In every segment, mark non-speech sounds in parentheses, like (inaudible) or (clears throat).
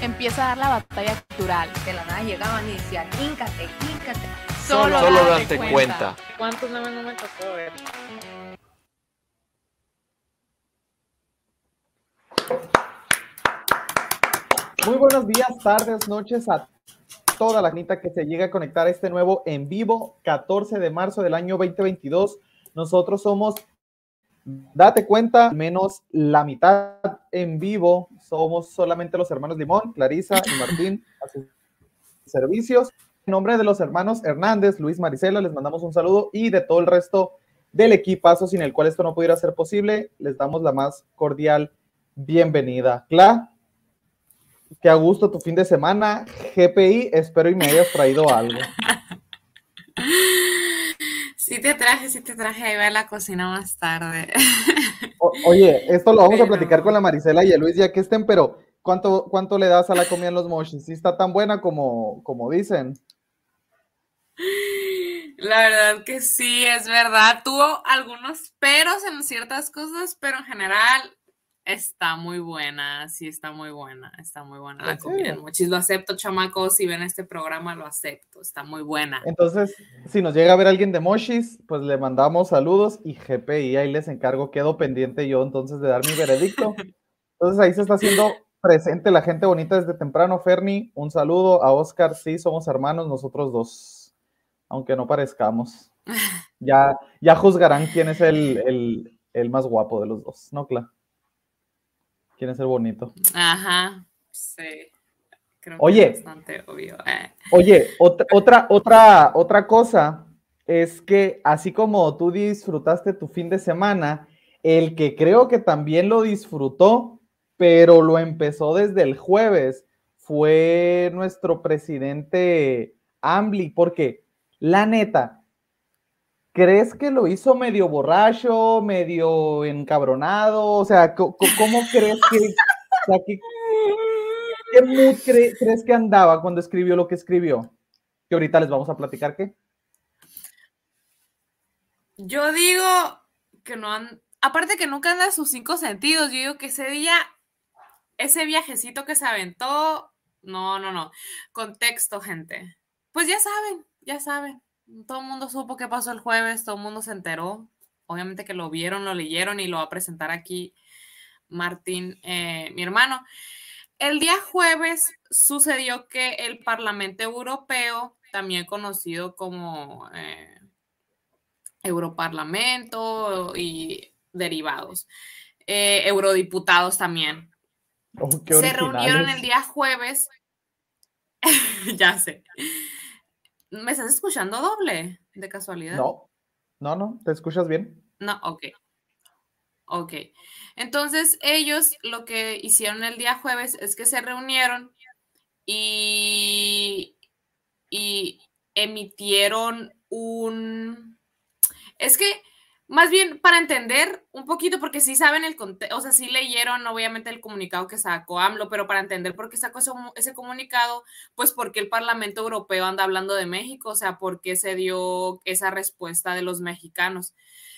Empieza a dar la batalla cultural. De la nada llegaban y decían, híncate, híncate. Solo, Solo date date cuenta. cuenta. ¿Cuántos memes no me tocó ver? Muy buenos días, tardes, noches a toda la gente que se llega a conectar a este nuevo en vivo 14 de marzo del año 2022. Nosotros somos, date cuenta, menos la mitad en vivo. Somos solamente los hermanos Limón, Clarisa y Martín a sus servicios. En nombre de los hermanos Hernández, Luis Maricela, les mandamos un saludo y de todo el resto del equipazo sin el cual esto no pudiera ser posible, les damos la más cordial bienvenida. Cla, que a gusto tu fin de semana. GPI, espero y me hayas traído algo. (laughs) Sí te traje, sí te traje, ahí va a la cocina más tarde. O- oye, esto lo vamos a platicar con la Marisela y el Luis ya que estén, pero ¿cuánto, cuánto le das a la comida en los mochis? ¿Sí está tan buena como, como dicen? La verdad que sí, es verdad. Tuvo algunos peros en ciertas cosas, pero en general está muy buena. Sí, está muy buena. Está muy buena la ¿En comida? Mochis. Lo acepto, chamacos. Si ven este programa, lo acepto. Está muy buena. Entonces, si nos llega a ver alguien de Mochis, pues le mandamos saludos y GPI, ahí les encargo, quedo pendiente yo entonces de dar mi veredicto. (laughs) Entonces ahí se está haciendo presente la gente bonita desde temprano. Ferni, un saludo a Oscar, sí, somos hermanos nosotros dos, aunque no parezcamos. (laughs) Ya, ya juzgarán quién es el, el, el más guapo de los dos, ¿no, Cla? ¿Quién es el bonito? Ajá, sí. Creo que Oye. es bastante obvio. Eh, Oye, otra, otra, otra, otra cosa es que así como tú disfrutaste tu fin de semana, el que creo que también lo disfrutó, pero lo empezó desde el jueves, fue nuestro presidente Ambly, porque la neta, ¿crees que lo hizo medio borracho, medio encabronado? O sea, ¿cómo crees que, ¿Qué mood cre- crees que andaba cuando escribió lo que escribió? Que ahorita les vamos a platicar qué. Yo digo que no han, aparte que nunca anda sus cinco sentidos, yo digo que ese día, ese viajecito que se aventó, no, no, no. Contexto, gente. Pues ya saben, ya saben. Todo el mundo supo qué pasó el jueves, todo el mundo se enteró. Obviamente que lo vieron, lo leyeron y lo va a presentar aquí Martín, eh, mi hermano. El día jueves sucedió que el Parlamento Europeo, también conocido como eh, Europarlamento y derivados, eh, eurodiputados también, Oh, se reunieron el día jueves. (laughs) ya sé. ¿Me estás escuchando doble de casualidad? No, no, no, ¿te escuchas bien? No, ok. Ok. Entonces, ellos lo que hicieron el día jueves es que se reunieron y, y emitieron un... Es que, más bien, para entender un poquito, porque sí saben el contexto, o sea, sí leyeron obviamente el comunicado que sacó AMLO, pero para entender por qué sacó ese, comunicado, pues porque el Parlamento Europeo anda hablando de México, o sea, por qué se dio esa respuesta de los mexicanos.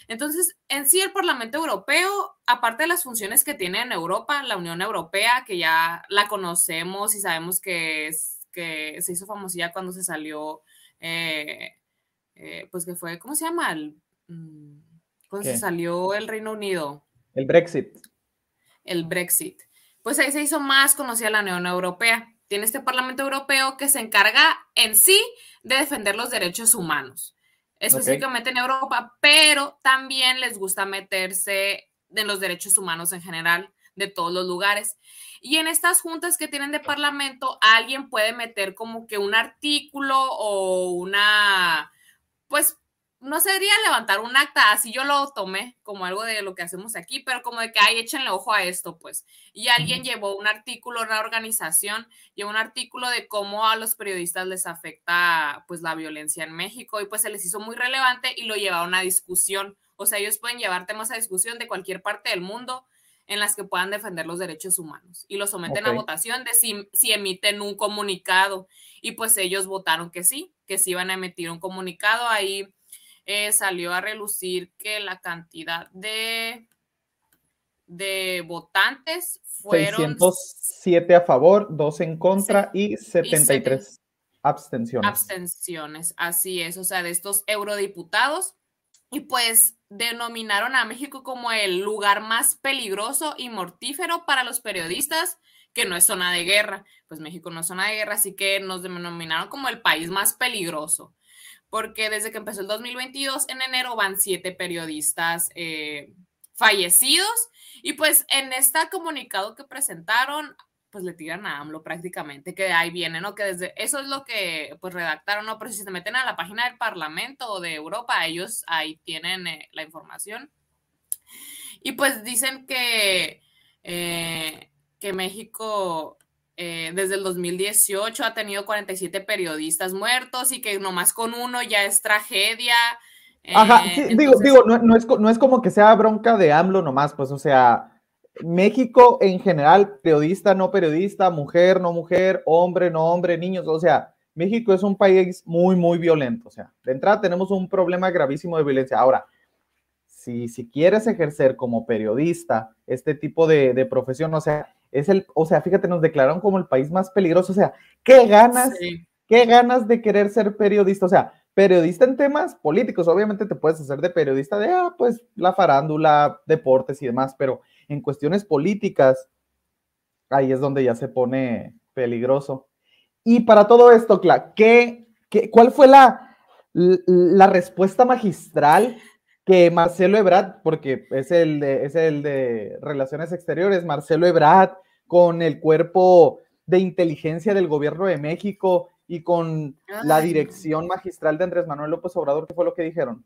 Entonces, en sí, el Parlamento Europeo, aparte de las funciones que tiene en Europa, la Unión Europea, que ya la conocemos y sabemos que, es, que se hizo famosilla cuando se salió, eh, eh, pues que fue, ¿cómo se llama? El, mm, cuando ¿Qué? se salió el Reino Unido, El Brexit. el Brexit. Pues ahí se hizo más conocida la Unión Europea. Tiene este Parlamento Europeo que se encarga en sí de defender los derechos humanos específicamente en Europa, pero también les gusta meterse en los derechos humanos en general de todos los lugares. Y en estas juntas que tienen de parlamento, alguien puede meter como que un artículo o una, pues, no sería levantar un acta, así yo lo tomé como algo de lo que hacemos aquí, pero como de que, ay, échenle ojo a esto, pues. Y alguien llevó un artículo, una organización, llevó un artículo de cómo a los periodistas les afecta, pues, la violencia en México, y pues se les hizo muy relevante y lo llevaron a discusión. O sea, ellos pueden llevar temas a discusión de cualquier parte del mundo en las que puedan defender los derechos humanos y lo someten a votación de si, si emiten un comunicado. Y pues ellos votaron que sí, que sí iban a emitir un comunicado. Ahí eh, salió a relucir que la cantidad de, de votantes fueron 607 a favor, 2 en contra y 73 abstenciones. abstenciones. Así es, o sea, de estos eurodiputados. Y pues denominaron a México como el lugar más peligroso y mortífero para los periodistas, que no es zona de guerra. Pues México no es zona de guerra, así que nos denominaron como el país más peligroso. Porque desde que empezó el 2022, en enero, van siete periodistas eh, fallecidos. Y pues en este comunicado que presentaron, pues le tiran a AMLO prácticamente, que ahí viene, ¿no? Que desde eso es lo que pues redactaron, ¿no? Pero si se meten a la página del Parlamento o de Europa, ellos ahí tienen eh, la información. Y pues dicen que, eh, que México eh, desde el 2018 ha tenido 47 periodistas muertos y que nomás con uno ya es tragedia. Ajá, Eh, sí, digo, entonces- digo, no, no es, no es como que sea bronca de AMLO nomás, pues, o sea, México en general, periodista, no periodista, mujer, no mujer, hombre, no hombre, niños, o sea, México es un país muy, muy violento, o sea, de entrada tenemos un problema gravísimo de violencia. Ahora, si, si quieres ejercer como periodista este tipo de, de profesión, o sea, es el, o sea, fíjate, nos declararon como el país más peligroso, o sea, ¿qué ganas Sí. qué ganas de querer ser periodista, o sea, periodista en temas políticos, obviamente te puedes hacer de periodista de, ah, pues la farándula, deportes y demás, pero en cuestiones políticas, ahí es donde ya se pone peligroso. Y para todo esto, Cla, ¿qué, qué, cuál fue la, la respuesta magistral que Marcelo Ebrard, porque es el, de, es el de Relaciones Exteriores, Marcelo Ebrard, con el cuerpo de inteligencia del gobierno de México y con la dirección magistral de Andrés Manuel López Obrador, ¿qué fue lo que dijeron?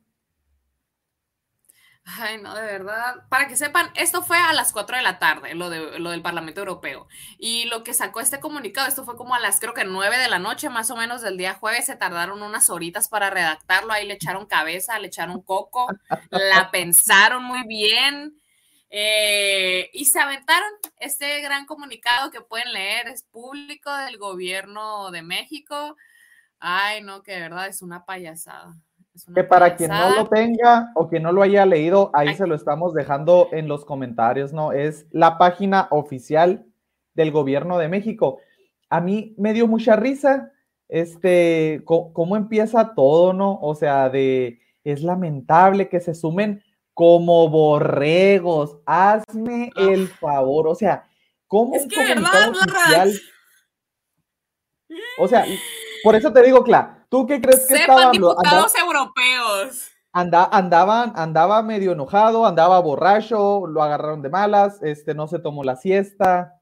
Ay, no, de verdad. Para que sepan, esto fue a las 4 de la tarde, lo, de, lo del Parlamento Europeo. Y lo que sacó este comunicado, esto fue como a las, creo que 9 de la noche, más o menos del día jueves. Se tardaron unas horitas para redactarlo. Ahí le echaron cabeza, le echaron coco, (laughs) la pensaron muy bien. eh, y se aventaron este gran comunicado que pueden leer, es público del gobierno de México. Ay, no, que de verdad es una payasada. Que para quien no lo tenga o que no lo haya leído, ahí Ay. se lo estamos dejando en los comentarios, ¿no? Es la página oficial del gobierno de México. A mí me dio mucha risa, este, cómo empieza todo, ¿no? O sea, de, es lamentable que se sumen como borregos, hazme el favor, o sea, ¿cómo Es un que, ¿verdad? comunicado oficial? O sea, por eso te digo, Cla, ¿tú qué crees que Sepan estaba hablando? Andaba- diputados europeos. Anda, andaban, andaba medio enojado, andaba borracho, lo agarraron de malas, este, no se tomó la siesta.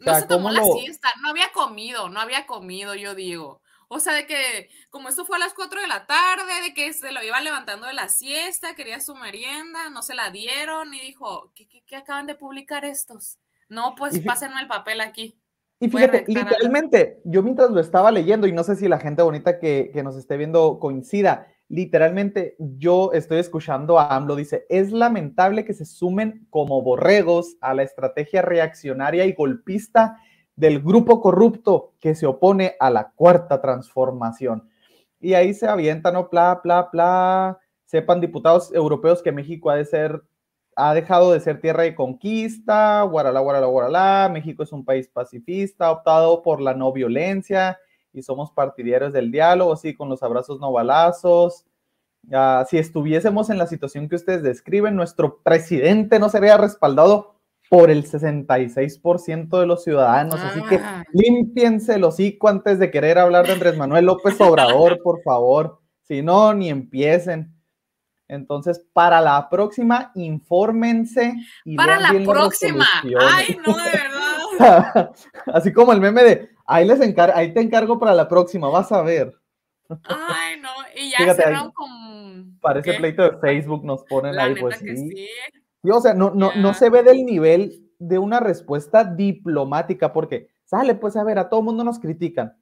O No se tomó ¿cómo la lo- siesta, no había comido, no había comido, yo digo. O sea, de que como esto fue a las 4 de la tarde, de que se lo iba levantando de la siesta, quería su merienda, no se la dieron y dijo, ¿qué, qué- qué acaban de publicar estos? No, pues pásenme el papel aquí. Y fíjate, literalmente, yo mientras lo estaba leyendo, y no sé si la gente bonita que, que nos esté viendo coincida, literalmente yo estoy escuchando a AMLO, dice, es lamentable que se sumen como borregos a la estrategia reaccionaria y golpista del grupo corrupto que se opone a la cuarta transformación. Y ahí se avientan, ¿no? Pla, pla, pla. Sepan diputados europeos que México ha de ser ha dejado de ser tierra de conquista, guaralá, guaralá, guaralá, México es un país pacifista, ha optado por la no violencia y somos partidarios del diálogo, sí, con los abrazos no balazos. Ah, si estuviésemos en la situación que ustedes describen, nuestro presidente no sería respaldado por el 66% de los ciudadanos, así que Ah. límpiense el hocico antes de querer hablar de Andrés Manuel López Obrador, por favor. Si no, ni empiecen. Entonces, para la próxima, infórmense y Para la próxima. Ay, no, de verdad. (laughs) Así como el meme de, ahí, les encar ahí te encargo para la próxima, vas a ver. Ay, no. Y ya Fíjate, cerraron con. Parece ¿Qué? pleito de Facebook, nos ponen La ahí, neta pues que sí. sí. O sea, no, no, no se ve del nivel de una respuesta diplomática, porque sale, pues a ver, a todo mundo nos critican,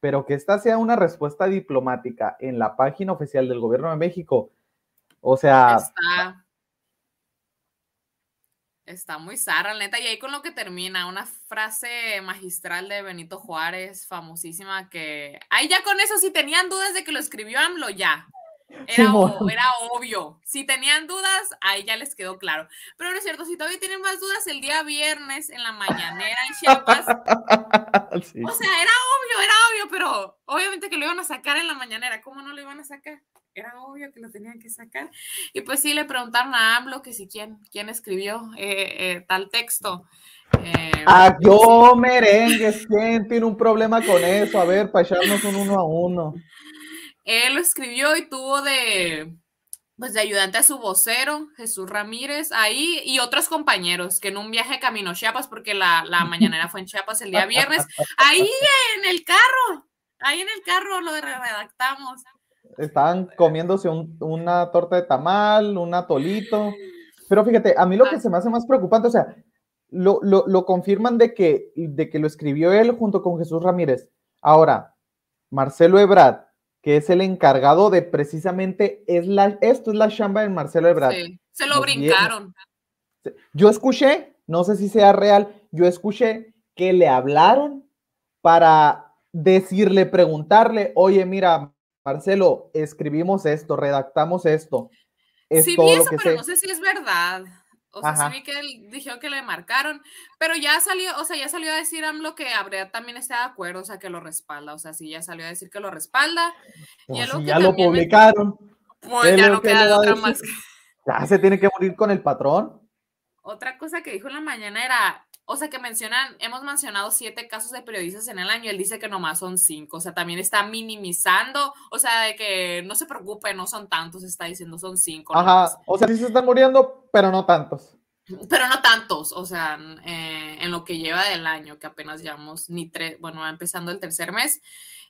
pero que esta sea una respuesta diplomática en la página oficial del gobierno de México, o sea, Está. Está muy zarra, la neta. Y ahí con lo que termina, una frase magistral de Benito Juárez, famosísima, que. Ahí ya con eso, si tenían dudas de que lo escribió AMLO, ya. Era, obvio. Si tenían dudas, ahí ya les quedó claro. Pero no es cierto, si todavía tienen más dudas, el día viernes en la mañanera en Chiapas, (laughs) sí. o sea, era obvio, era obvio, pero obviamente que lo iban a sacar en la mañanera. ¿Cómo no lo iban a sacar? Era obvio que lo tenían que sacar. Y pues sí, le preguntaron a AMLO que si quién, quién escribió eh, eh, tal texto. Eh, Ah, yo merengues, ¿quién tiene un problema con eso? A ver, para echarnos un uno a uno. él lo escribió y tuvo de, pues de ayudante a su vocero, Jesús Ramírez, ahí, y otros compañeros, que en un viaje camino a Chiapas, porque la, la (laughs) mañanera fue en Chiapas el día viernes, ahí en el carro, ahí en el carro lo redactamos. Estaban comiéndose un- una torta de tamal, un atolito. Pero fíjate, a mí lo que se me hace más preocupante, o sea, lo, lo- lo confirman de que, de que lo escribió él junto con Jesús Ramírez. Ahora, Marcelo Ebrard, que es el encargado de precisamente, es la, esto es la chamba de Marcelo Ebrard. Sí, se lo brincaron. Yo escuché, no sé si sea real, yo escuché que le hablaron para decirle, preguntarle, oye, mira, Marcelo, escribimos esto, redactamos esto. Es sí todo vi lo eso, que pero sé. no sé si es verdad. O sea, Ajá. sí vi que él dijo que le marcaron, pero ya salió, o sea, ya salió a decir AMLO que Abrea también está de acuerdo, o sea, que lo respalda, o sea, sí, ya salió a decir que lo respalda. Pues y si que ya lo me- publicaron, Pues ¿qué ya no queda otra más. que- ya se tiene que morir con el patrón. Otra cosa que dijo en la mañana era, o sea, que mencionan, hemos mencionado siete casos de periodistas en el año, él dice que nomás son cinco, o sea, también está minimizando, o sea, de que no se preocupe, no son tantos, está diciendo son cinco. Ajá, o sea, sí se están muriendo, pero no tantos. Pero no tantos, o sea, eh, en lo que lleva del año, que apenas llevamos ni tres, bueno, va empezando el tercer mes.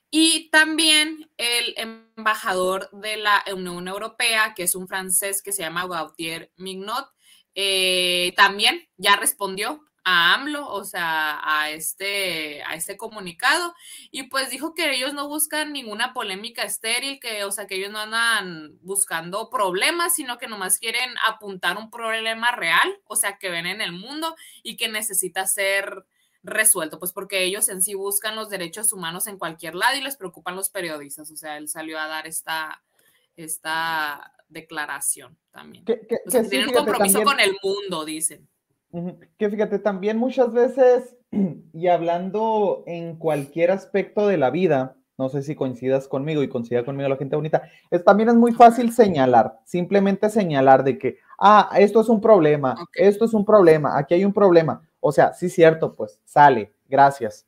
Y también el embajador de la Unión Europea, que es un francés que se llama Gautier Mignot, eh, también ya respondió a AMLO, o sea, a este, a este comunicado, y pues dijo que ellos no buscan ninguna polémica estéril, que, o sea, que ellos no andan buscando problemas, sino que nomás quieren apuntar un problema real, o sea, que ven en el mundo y que necesita ser resuelto, pues porque ellos en sí buscan los derechos humanos en cualquier lado y les preocupan los periodistas, o sea, él salió a dar esta, esta declaración también. Que, que- O sea, que que sí, tienen un compromiso también- con el mundo, dicen. Que fíjate, también muchas veces, (clears throat) y hablando en cualquier aspecto de la vida, no sé si coincidas conmigo y coincida conmigo la gente bonita, es, también es muy fácil señalar, simplemente señalar de que, ah, esto es un problema, Ok. esto es un problema, aquí hay un problema. O sea, sí, cierto, pues sale, gracias.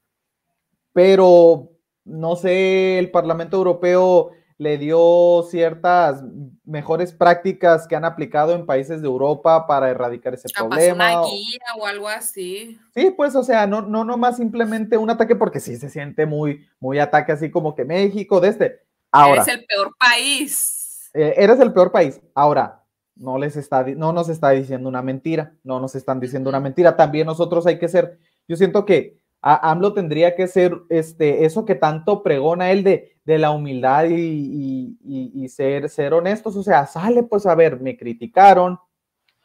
Pero, no sé, el Parlamento Europeo le dio ciertas mejores prácticas que han aplicado en países de Europa para erradicar ese Capaz problema. una o- guía o algo así. Sí, pues, o sea, no, no nomás simplemente un ataque, porque sí se siente muy, muy ataque así como que México, de este. Ahora, Eres el peor país. eh, eres el peor país. Ahora, no les está, no nos está diciendo una mentira, no nos están diciendo una mentira. También nosotros hay que ser, yo siento que a- AMLO tendría que ser este, eso que tanto pregona él de, de la humildad y, ser, ser honestos. O sea, sale, pues, a ver, me criticaron,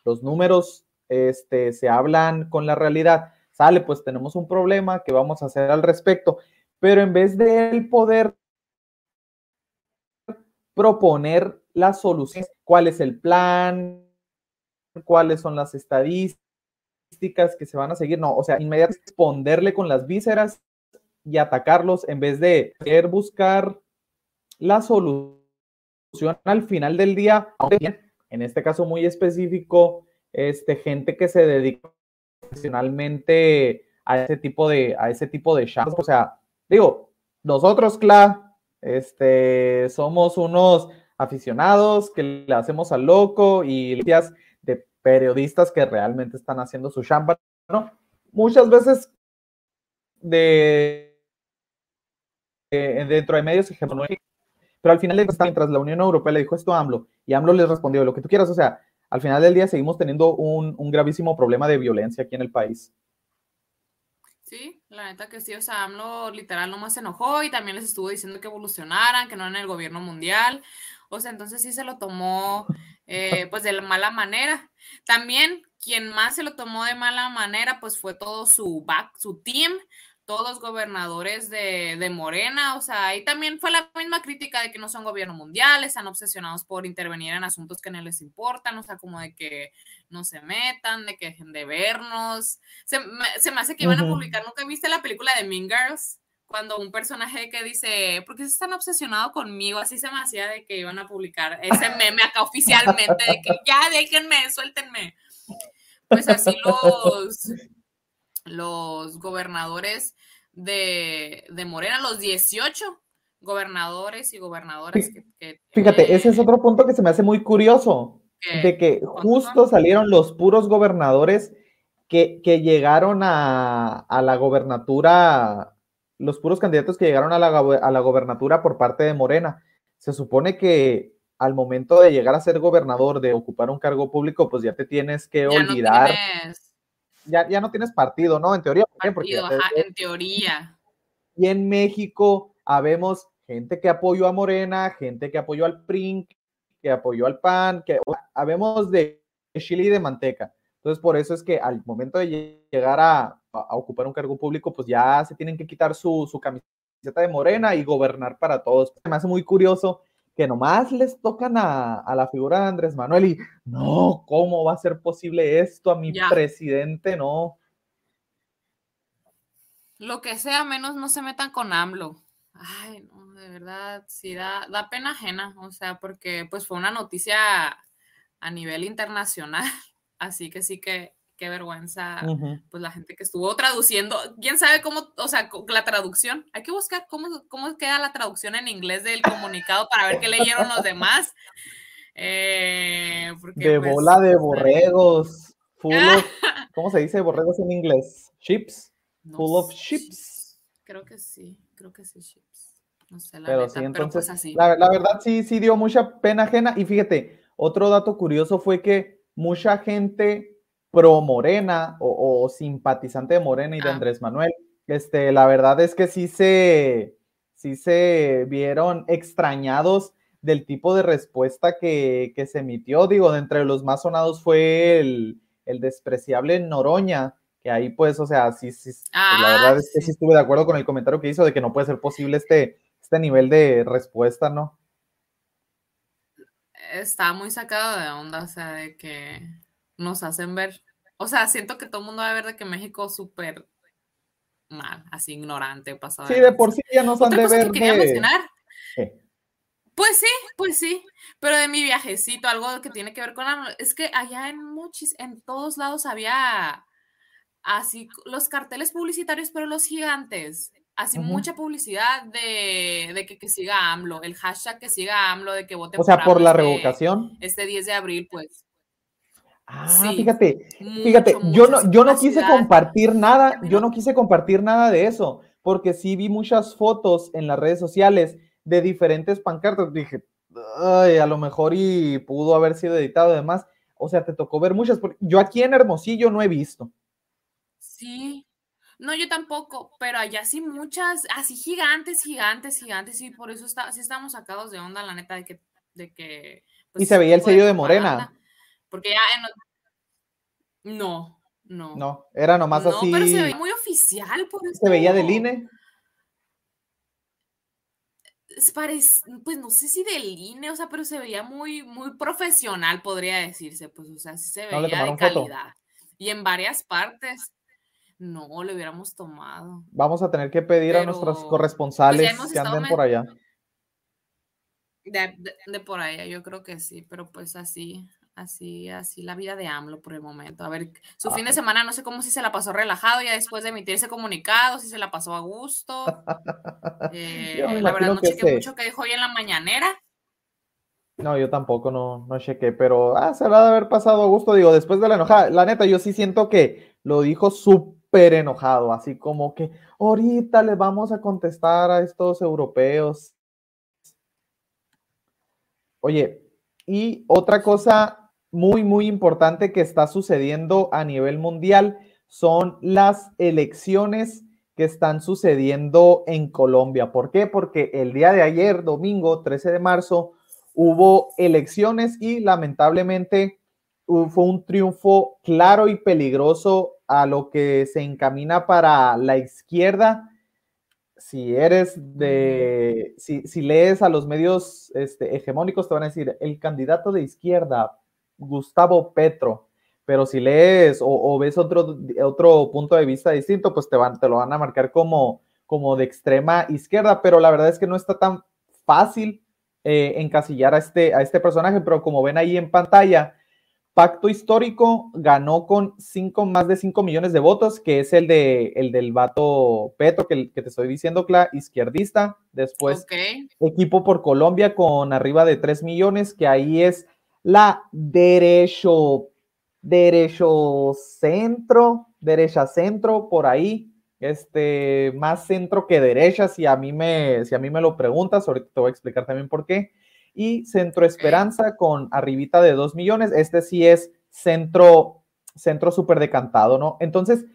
los números este, se hablan con la realidad. Sale, pues tenemos un problema que vamos a hacer al respecto. Pero en vez de él poder proponer las soluciones, cuál es el plan, cuáles son las estadísticas que se van a seguir, no, o sea, inmediatamente responderle con las vísceras y atacarlos en vez de querer buscar la solución al final del día, en este caso muy específico, este, gente que se dedica profesionalmente a ese tipo de, a ese tipo de shows. O sea, digo, nosotros, claro, este, somos unos aficionados que le hacemos al loco y gracias de periodistas que realmente están haciendo su chamba, ¿no? Muchas veces de, de- dentro de medios hegemónicos, Pero al final, de cuentas, mientras la Unión Europea le dijo esto a AMLO y AMLO les respondió lo que tú quieras, o sea, al final del día seguimos teniendo un, gravísimo problema de violencia aquí en el país. Sí, la neta que sí, o sea, AMLO literal nomás se enojó y también les estuvo diciendo que evolucionaran, que no eran el gobierno mundial. O sea, entonces sí se lo tomó eh, pues de mala manera. También quien más se lo tomó de mala manera pues fue todo su back, su team, todos los gobernadores de, de, Morena, o sea, ahí también fue la misma crítica de que no son gobierno mundial, están obsesionados por intervenir en asuntos que no les importan, o sea, como de que no se metan, de que dejen de vernos. Se, me, se me hace que iban a publicar, ¿nunca viste la película de Mean Girls? Cuando un personaje que dice, ¿por qué están obsesionados conmigo? Así se me hacía de que iban a publicar ese (laughs) meme acá oficialmente, de que ya déjenme, suéltenme. Pues así los los gobernadores de, de Morena, los 18 gobernadores y gobernadoras que, que Fíjate, ese es otro punto que se me hace muy curioso, de que justo salieron los puros gobernadores que, que llegaron a, a, la gobernatura, los puros candidatos que llegaron a la, a la gobernatura por parte de Morena. Se supone que al momento de llegar a ser gobernador, de ocupar un cargo público, pues ya te tienes que ya olvidar. No tienes ya, ya no tienes partido, ¿no? En teoría. Partido, Porque, ajá, en teoría. Y en México habemos gente que apoyó a Morena, gente que apoyó al PRIN, que apoyó al PAN, que habemos de chile y de manteca. Entonces, por eso es que al momento de llegar a, a ocupar un cargo público, pues ya se tienen que quitar su, su camiseta de Morena y gobernar para todos. Me hace muy curioso que nomás les tocan a, a, la figura de Andrés Manuel y no, ¿cómo va a ser posible esto a mi ya. presidente? No. Lo que sea, menos no se metan con AMLO. Ay, no, de verdad, sí da, da pena ajena, o sea, porque pues fue una noticia a nivel internacional, (laughs) así que sí que qué vergüenza, uh -huh. pues la gente que estuvo traduciendo, quién sabe cómo, o sea, la traducción, hay que buscar cómo, cómo queda la traducción en inglés del comunicado para ver qué leyeron los demás. Eh, porque, de pues, bola de borregos, full of, (laughs) ¿cómo se dice borregos en inglés? Chips, no full of chips. Creo que sí, creo que sí, chips. No sé, la pero neta, sí, entonces, pero pues así. La, la verdad sí, sí dio mucha pena ajena y fíjate, otro dato curioso fue que mucha gente pro Morena o, o, simpatizante de Morena y de Ah. Andrés Manuel, este, la verdad es que sí se, sí se vieron extrañados del tipo de respuesta que, que se emitió. Digo, de entre los más sonados fue el, el despreciable Noroña, que ahí pues, o sea, sí, sí, Ah, la verdad es que sí. sí estuve de acuerdo con el comentario que hizo de que no puede ser posible este, este nivel de respuesta, ¿no? Está muy sacado de onda, o sea, de que nos hacen ver. O sea, siento que todo el mundo va a ver de que México es súper mal, así ignorante, pasado. Sí, de por sí ya nos han de ver que quería de... mencionar. Pues sí, pues sí. Pero de mi viajecito, algo que tiene que ver con AMLO, es que allá en muchis, en todos lados había así los carteles publicitarios, pero los gigantes. Así mucha publicidad de, de que, que siga AMLO, el hashtag que siga AMLO, de que voten O sea, por AMLO la este- revocación. Este 10 de abril, pues. Ah, Sí. fíjate, Mucho, fíjate, yo no, yo no quise compartir nada, yo ¿no? quise compartir nada de eso, porque sí vi muchas fotos en las redes sociales de diferentes pancartas. Dije, ay, a lo mejor y pudo haber sido editado y demás. O sea, te tocó ver muchas, porque yo aquí en Hermosillo no he visto. Sí. No, yo tampoco, pero allá sí muchas, así gigantes, gigantes, gigantes, y por eso está, sí estamos sacados de onda, la neta, de que, de que pues, Y se veía el sello de Morena. Porque ya en- no, no. No, era nomás No, así, pero se veía muy oficial, por eso. se veía del INE. Es parec- pues no sé si del INE, o sea, pero se veía muy, muy profesional, podría decirse, pues, o sea, sí se No le veía de tomaron foto. calidad. Y en varias partes, no, le hubiéramos tomado. Vamos a tener que pedir a nuestros corresponsales pues, hemos que anden por allá. De, de- de por allá, yo creo que sí, pero pues así, así, así la vida de AMLO por el momento. A ver, su fin de semana no sé cómo si se la pasó relajado ya después de emitir ese comunicado, si se la pasó a gusto. (laughs) Eh, la verdad no chequé mucho que dijo hoy en la mañanera. No, yo tampoco no, no chequé, pero ah, se ha de haber pasado a gusto, digo, después de la enojada. La neta, yo sí siento que lo dijo súper enojado, así como que ahorita le vamos a contestar a estos europeos. Oye, y otra cosa muy, muy importante que está sucediendo a nivel mundial son las elecciones que están sucediendo en Colombia. ¿Por qué? Porque el día de ayer, domingo 13 de marzo, hubo elecciones y lamentablemente fue un triunfo claro y peligroso a lo que se encamina para la izquierda. Si eres de, si, si lees a los medios este, hegemónicos, te van a decir, el candidato de izquierda, Gustavo Petro, pero si lees o, ves otro, otro punto de vista distinto, pues te, van, te lo van a marcar como, como de extrema izquierda, pero la verdad es que no está tan fácil eh, encasillar a este, a este personaje, pero como ven ahí en pantalla, Pacto Histórico ganó con cinco, más de 5 millones de votos, que es el, de, el del vato Petro, que, que te estoy diciendo, la izquierdista. Después, Equipo por Colombia con arriba de 3 millones, que ahí es la derecho, derecho centro, derecha centro, por ahí. Este, más centro que derecha, si a mí me, si a mí me lo preguntas, ahorita te voy a explicar también por qué y Centro Esperanza con arribita de 2 millones. Este sí es centro, centro súper decantado, ¿no? Entonces,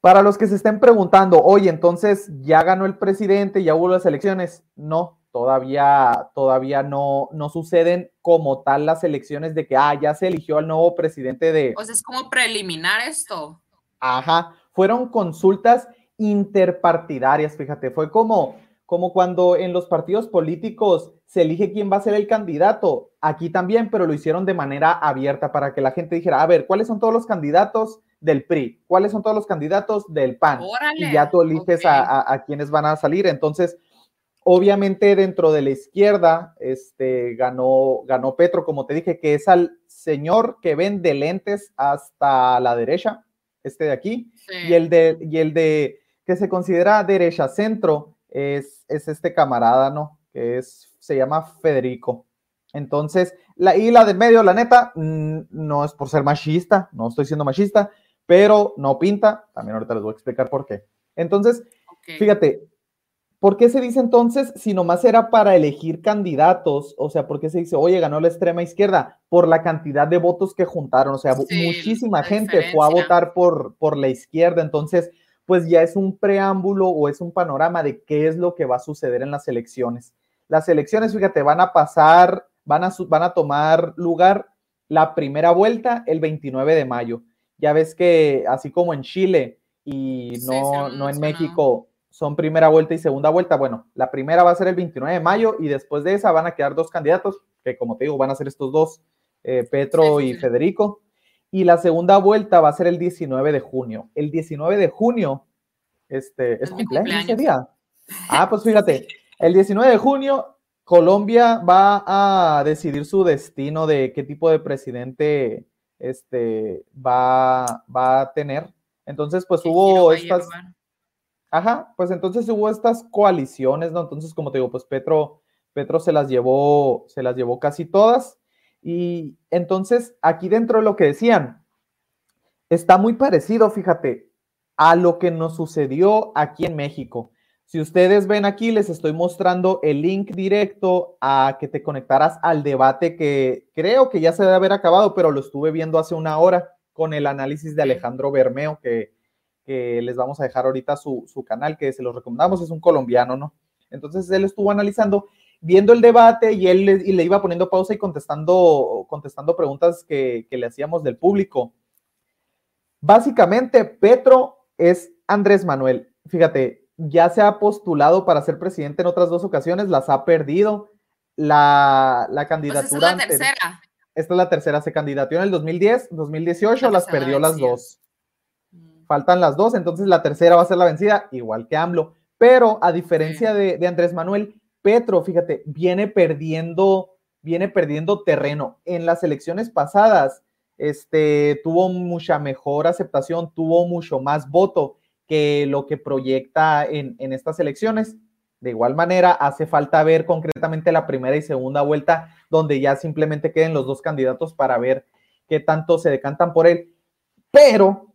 para los que se estén preguntando, oye, entonces ya ganó el presidente, ya hubo las elecciones. No, todavía, todavía no, no suceden como tal las elecciones de que, ah, ya se eligió al nuevo presidente de... O sea, es como preliminar esto. Ajá, fueron consultas interpartidarias, fíjate, fue como, como cuando en los partidos políticos se elige quién va a ser el candidato. Aquí también, pero lo hicieron de manera abierta para que la gente dijera, a ver, ¿cuáles son todos los candidatos del PRI? ¿Cuáles son todos los candidatos del PAN? y ya tú eliges a, a, quienes van a salir. Entonces, obviamente dentro de la izquierda, este, ganó, ganó Petro, como te dije, que es al señor que vende lentes hasta la derecha, este de aquí, y el de, y el de que se considera derecha centro, es, es este camarada, ¿no? Que es se llama Federico. Entonces, la, y la de medio, la neta, mm, no es por ser machista, no estoy siendo machista, pero no pinta. También ahorita les voy a explicar por qué. Entonces, fíjate, ¿por qué se dice entonces si nomás era para elegir candidatos? O sea, ¿por qué se dice, oye, ganó la extrema izquierda? Por la cantidad de votos que juntaron. O sea, muchísima gente fue a votar por, por la izquierda. Entonces, pues ya es un preámbulo o es un panorama de qué es lo que va a suceder en las elecciones. Las elecciones, fíjate, van a pasar, van a, van a tomar lugar la primera vuelta el 29 de mayo. Ya ves que así como en Chile y no, no en México son primera vuelta y segunda vuelta, bueno, la primera va a ser el 29 de mayo y después de esa van a quedar dos candidatos, que como te digo, van a ser estos dos, eh, Petro y Federico. Y la segunda vuelta va a ser el 19 de junio. El 19 de junio, este, es, cumpleaños ese día. Ah, pues (laughs) fíjate, El 19 de junio, Colombia va a decidir su destino de qué tipo de presidente este, va, va a tener. Entonces, pues hubo estas... Ajá, pues entonces hubo estas coaliciones, ¿no? Entonces, como te digo, pues Petro, Petro se las llevó, se las llevó casi todas. Y entonces, aquí dentro de lo que decían, está muy parecido, fíjate, a lo que nos sucedió aquí en México. Si ustedes ven aquí, les estoy mostrando el link directo a que te conectaras al debate que creo que ya se debe haber acabado, pero lo estuve viendo hace una hora con el análisis de Alejandro Bermeo, que, les vamos a dejar ahorita su, canal, que se los recomendamos, es un colombiano, ¿no? Entonces él estuvo analizando, viendo el debate y él le, y le iba poniendo pausa y contestando, contestando preguntas que, que le hacíamos del público. Básicamente, Petro es Andrés Manuel. Fíjate, ya se ha postulado para ser presidente en otras dos ocasiones, las ha perdido. La, la candidatura. Pues esta es la tercera. Esta es la tercera, se candidató en el 2010, 2018, las perdió las dos. Faltan las dos, entonces la tercera va a ser la vencida, igual que AMLO. Pero a diferencia de, de Andrés Manuel, Petro, fíjate, viene perdiendo, viene perdiendo terreno. En las elecciones pasadas, este, tuvo mucha mejor aceptación, tuvo mucho más voto que lo que proyecta en, estas elecciones. De igual manera, hace falta ver concretamente la primera y segunda vuelta, donde ya simplemente queden los dos candidatos para ver qué tanto se decantan por él. Pero,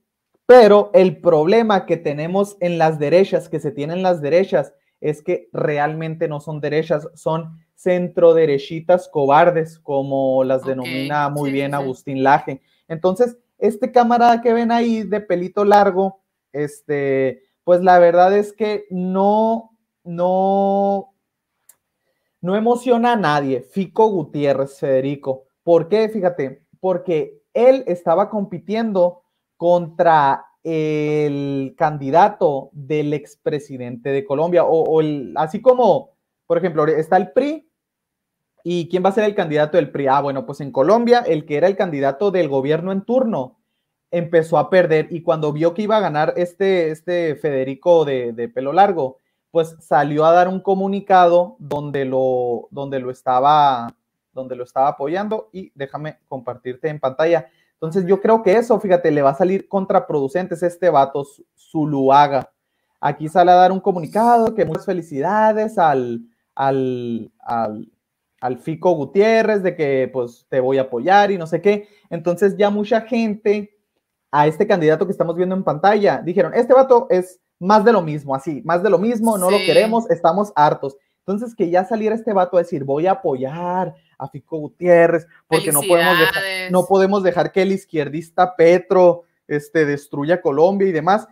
pero el problema que tenemos en las derechas, que se tienen las derechas, es que realmente no son derechas, son centroderechitas cobardes, como las denomina muy sí, bien sí. Agustín Laje. Entonces, este camarada que ven ahí de pelito largo, este, pues la verdad es que no, no, no emociona a nadie. Fico Gutiérrez, Federico. ¿Por qué? Fíjate, porque él estaba compitiendo contra el candidato del expresidente de Colombia, o, el, así como, por ejemplo, está el PRI, ¿y quién va a ser el candidato del PRI? Ah, bueno, pues en Colombia, el que era el candidato del gobierno en turno empezó a perder y cuando vio que iba a ganar este, este Federico de, de pelo largo, pues salió a dar un comunicado donde lo, donde lo estaba donde lo estaba apoyando y déjame compartirte en pantalla. Entonces yo creo que eso, fíjate, le va a salir contraproducente es este vato Zu- Zuluaga. Aquí sale a dar un comunicado que muchas felicidades al, al, al, al Fico Gutiérrez de que pues te voy a apoyar y no sé qué. Entonces ya mucha gente a este candidato que estamos viendo en pantalla dijeron, este vato es más de lo mismo, así, más de lo mismo, no lo queremos, estamos hartos. Entonces que ya saliera este vato a decir, voy a apoyar a Fico Gutiérrez, porque no podemos, dejar, no podemos dejar que el izquierdista Petro este, destruya Colombia y demás.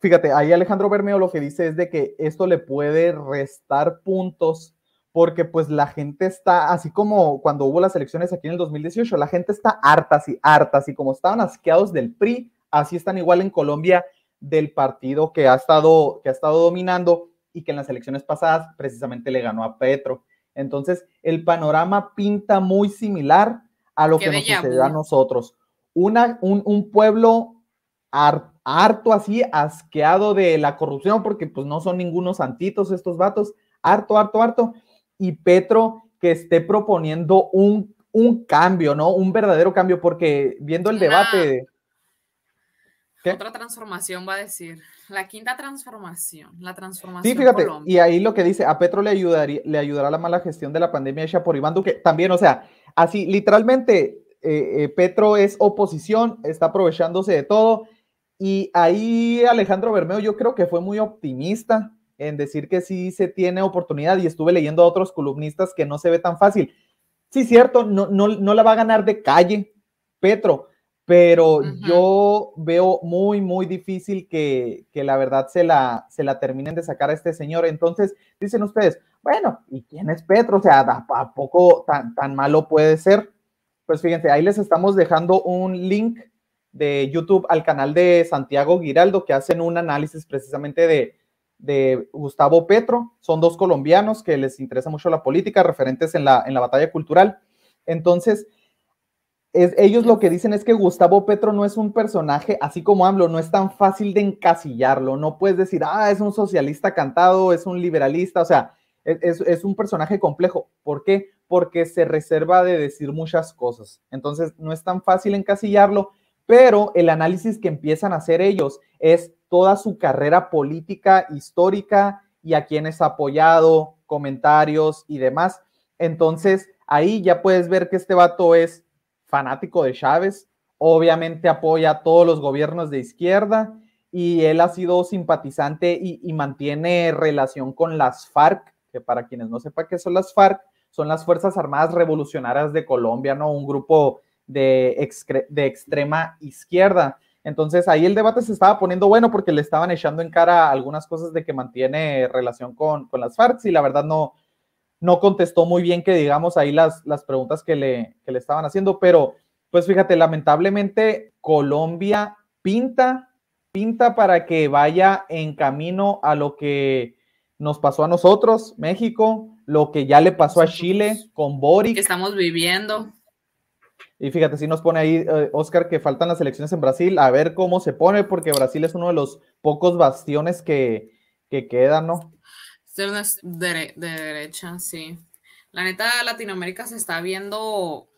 Fíjate, ahí Alejandro Bermeo lo que dice es de que esto le puede restar puntos porque pues la gente está, así como cuando hubo las elecciones aquí en el 2018, la gente está harta, así, harta, así como estaban asqueados del PRI, así están igual en Colombia del partido que ha estado, que ha estado dominando y que en las elecciones pasadas precisamente le ganó a Petro. Entonces, el panorama pinta muy similar a lo Qué que nos sucedió a nosotros. Una, un, un pueblo har- harto así, asqueado de la corrupción, porque pues no son ningunos santitos estos vatos, harto, harto, harto. Y Petro que esté proponiendo un, un cambio, ¿no? Un verdadero cambio, porque viendo el debate... ¿Qué? Otra transformación va a decir. La quinta transformación. La transformación. Sí, fíjate, Colombia. y ahí lo que dice, a Petro le, ayudaría, le ayudará la mala gestión de la pandemia hecha por Iván Duque. También, o sea, así, literalmente, eh, eh, Petro es oposición, está aprovechándose de todo. Y ahí Alejandro Bermeo yo creo que fue muy optimista en decir que sí se tiene oportunidad y estuve leyendo a otros columnistas que no se ve tan fácil. Sí, cierto, no, no, no la va a ganar de calle Petro, pero Ujú. yo veo muy, muy difícil que, que la verdad se la, se la terminen de sacar a este señor. Entonces, dicen ustedes, bueno, ¿y quién es Petro? O sea, ¿a a poco tan, tan malo puede ser? Pues fíjense, ahí les estamos dejando un link de YouTube al canal de Santiago Giraldo que hacen un análisis precisamente de, de Gustavo Petro. Son dos colombianos que les interesa mucho la política, referentes en la, en la batalla cultural. Entonces, es, ellos lo que dicen es que Gustavo Petro no es un personaje, así como AMLO, no es tan fácil de encasillarlo. No puedes decir, ah, es un socialista cantado, es un liberalista, o sea, es, es, es un personaje complejo. ¿Por qué? Porque se reserva de decir muchas cosas. Entonces, no es tan fácil encasillarlo, pero el análisis que empiezan a hacer ellos es toda su carrera política, histórica y a quienes ha apoyado, comentarios y demás. Entonces, ahí ya puedes ver que este vato es fanático de Chávez, obviamente apoya a todos los gobiernos de izquierda y él ha sido simpatizante y, mantiene relación con las FARC, que para quienes no sepan qué son las FARC, son las Fuerzas Armadas Revolucionarias de Colombia, ¿no? Un grupo de, de extrema izquierda. Entonces ahí el debate se estaba poniendo bueno porque le estaban echando en cara algunas cosas de que mantiene relación con, con las FARC y la verdad no, no contestó muy bien que digamos ahí las, las preguntas que le, que le estaban haciendo, pero pues fíjate, lamentablemente Colombia pinta, pinta para que vaya en camino a lo que nos pasó a nosotros, México, lo que ya le pasó a Chile con Boric. Que estamos viviendo. Y fíjate, si nos pone ahí, eh, Oscar, que faltan las elecciones en Brasil, a ver cómo se pone, porque Brasil es uno de los pocos bastiones que, que quedan, ¿no? De, de- de derecha, sí. La neta, Latinoamérica se está viendo,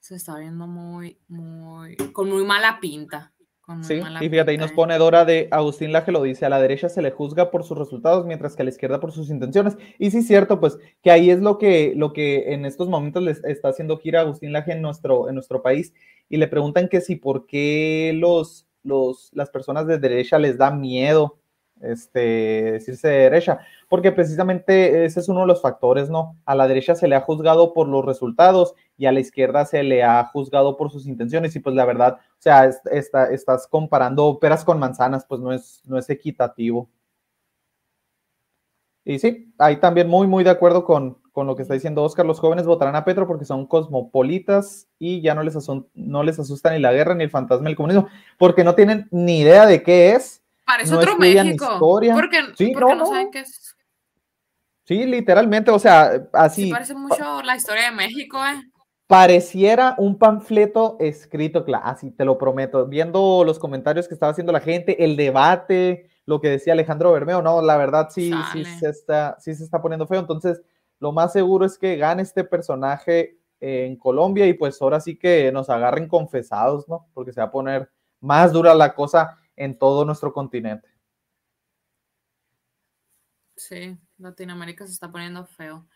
se está viendo muy, muy, con muy mala pinta. Con muy Sí, mala y fíjate, ahí pinta, nos eh. pone Dora de Agustín Laje, lo dice, a la derecha se le juzga por sus resultados, mientras que a la izquierda por sus intenciones. Y sí, cierto, pues que ahí es lo que, lo que en estos momentos les está haciendo gira Agustín Laje en nuestro, en nuestro país, y le preguntan que si por qué los, los, las personas de derecha les da miedo este, decirse derecha, porque precisamente ese es uno de los factores, ¿no? A la derecha se le ha juzgado por los resultados y a la izquierda se le ha juzgado por sus intenciones y pues la verdad, o sea, es- está- estás comparando peras con manzanas, pues no es, no es equitativo. Y sí, ahí también muy, muy de acuerdo con, con lo que está diciendo Oscar. Los jóvenes votarán a Petro porque son cosmopolitas y ya no les, asun- no les asusta ni la guerra ni el fantasma del comunismo, porque no tienen ni idea de qué es. Parece no otro México. historia. Porque, Sí, porque no, no. saben qué es. Sí, literalmente, o sea, Sí, así parece mucho la historia de México, ¿eh? pareciera un panfleto escrito, así te lo prometo. Viendo los comentarios que estaba haciendo la gente, el debate, lo que decía Alejandro Bermeo, no, la verdad sí, sí se está, sí se está poniendo feo. Entonces, lo más seguro es que gane este personaje en Colombia y pues ahora sí que nos agarren confesados, ¿no? Porque se va a poner más dura la cosa en todo nuestro continente. Sí, Latinoamérica se está poniendo feo.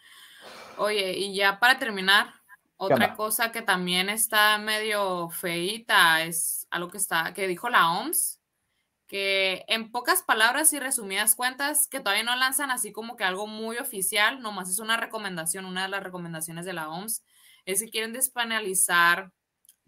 Oye, y ya para terminar, otra cosa que también está medio feíta es algo que está, que dijo la OMS, que en pocas palabras y resumidas cuentas, que todavía no lanzan así como que algo muy oficial, nomás es una recomendación, una de las recomendaciones de la OMS, es que quieren despenalizar,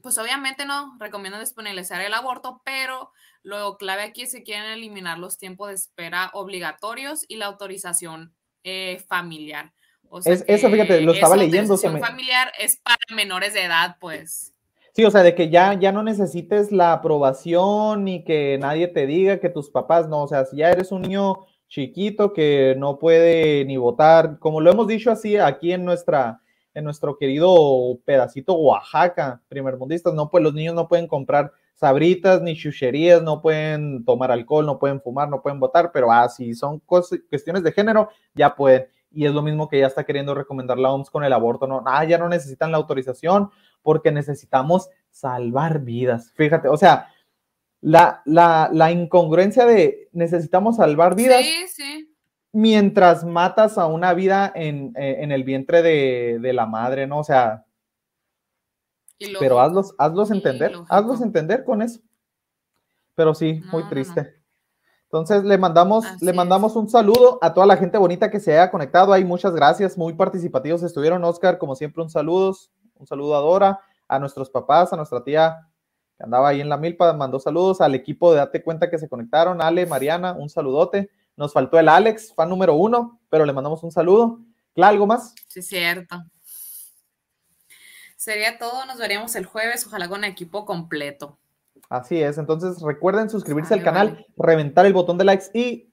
pues obviamente no, recomiendan despenalizar el aborto, pero lo clave aquí es que quieren eliminar los tiempos de espera obligatorios y la autorización eh, familiar. O sea Es- eso, fíjate, lo estaba leyendo, autorización me- familiar es para menores de edad, pues. Sí, o sea, de que ya, ya no necesites la aprobación ni que nadie te diga que tus papás no, o sea, si ya eres un niño chiquito que no puede ni votar, como lo hemos dicho así aquí en nuestra, en nuestro querido pedacito Oaxaca, primermundistas, no, pues los niños no pueden comprar sabritas ni chucherías, no pueden tomar alcohol, no pueden fumar, no pueden votar, pero ah, si son cuestiones de género, ya pueden. Y es lo mismo que ya está queriendo recomendar la OMS con el aborto, no, ah, ya no necesitan la autorización, porque necesitamos salvar vidas. Fíjate, o sea, la, la, la incongruencia de necesitamos salvar vidas Sí, sí. Mientras matas a una vida en, eh, en el vientre de, de la madre, ¿no? O sea, pero hazlos, hazlos entender, hazlos entender con eso. Pero sí, No, muy no, triste. Entonces le mandamos, Así le es. mandamos un saludo a toda la gente bonita que se haya conectado. Ahí muchas gracias, muy participativos estuvieron. Oscar, como siempre, un saludo, un saludo a Dora, a nuestros papás, a nuestra tía que andaba ahí en la milpa, mandó saludos al equipo de Date Cuenta que se conectaron, Ale, Mariana, un saludote. Nos faltó el Alex, fan número uno, pero le mandamos un saludo. ¿Cla, algo más? Sí, cierto. Sería todo. Nos veríamos el jueves, ojalá con equipo completo. Así es, entonces recuerden suscribirse al canal, vale. reventar el botón de likes y